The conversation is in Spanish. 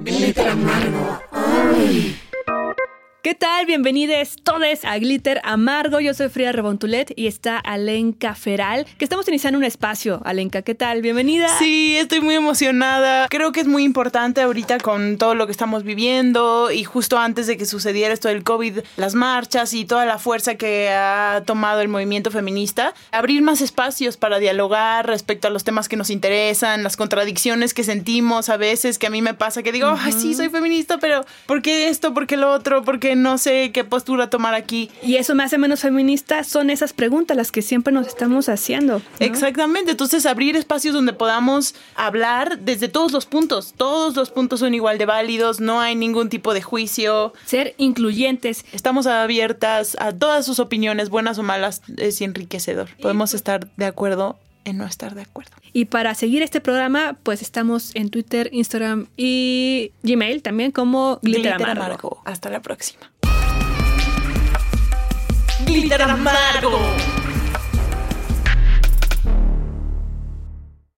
Glitter amargo. ¿Qué tal? Bienvenidos todos a Glitter Amargo. Yo soy Frida Rebontulet y está Alenka Feral, que estamos iniciando un espacio. Alenka, ¿qué tal? Bienvenida. Sí, estoy muy emocionada. Creo que es muy importante ahorita con todo lo que estamos viviendo y justo antes de que sucediera esto del COVID, las marchas y toda la fuerza que ha tomado el movimiento feminista, abrir más espacios para dialogar respecto a los temas que nos interesan, las contradicciones que sentimos a veces, que a mí me pasa, que digo, ay, sí, soy feminista, pero ¿por qué esto? ¿Por qué lo otro? ¿Por qué no sé qué postura tomar aquí. Y eso me hace menos feminista, son esas preguntas las que siempre nos estamos haciendo. Exactamente, entonces abrir espacios donde podamos hablar desde todos los puntos, todos los puntos son igual de válidos, no hay ningún tipo de juicio. Ser incluyentes. Estamos abiertas a todas sus opiniones, buenas o malas, es enriquecedor. Podemos estar de acuerdo en no estar de acuerdo. Y para seguir este programa, pues estamos en Twitter, Instagram y Gmail también como Glitter, Amargo. Hasta la próxima. Glitter Amargo.